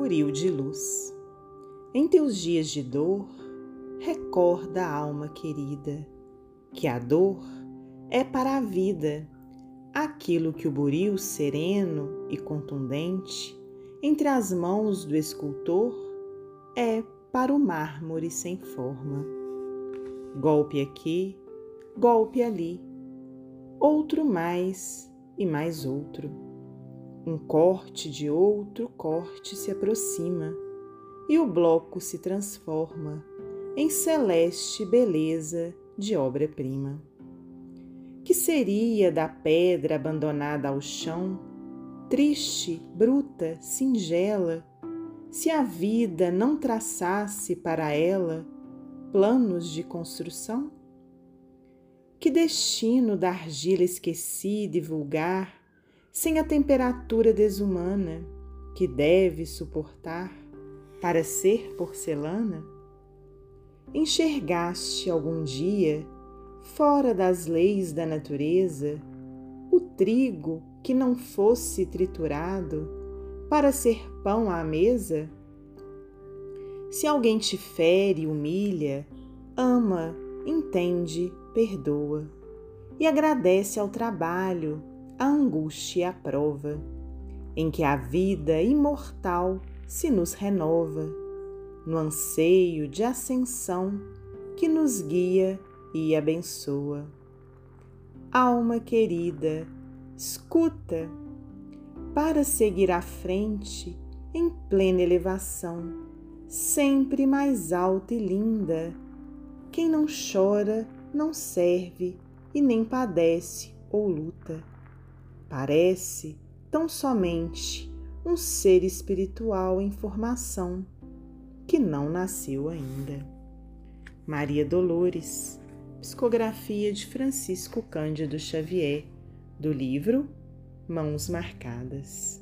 buril de luz. Em teus dias de dor, recorda, alma querida, que a dor é para a vida aquilo que o buril sereno e contundente entre as mãos do escultor é para o mármore sem forma. Golpe aqui, golpe ali, outro mais e mais outro. Um corte de outro corte se aproxima e o bloco se transforma em celeste beleza de obra-prima. Que seria da pedra abandonada ao chão, triste, bruta, singela, se a vida não traçasse para ela planos de construção? Que destino da argila esquecida e vulgar, sem a temperatura desumana que deve suportar para ser porcelana? Enxergaste algum dia, fora das leis da natureza, o trigo que não fosse triturado para ser pão à mesa? Se alguém te fere, humilha, ama, entende, perdoa e agradece ao trabalho, a angústia e a prova, em que a vida imortal se nos renova, no anseio de ascensão que nos guia e abençoa. Alma querida, escuta, para seguir à frente em plena elevação sempre mais alta e linda. Quem não chora, não serve e nem padece ou luta. Parece tão somente um ser espiritual em formação que não nasceu ainda. Maria Dolores, psicografia de Francisco Cândido Xavier, do livro Mãos Marcadas.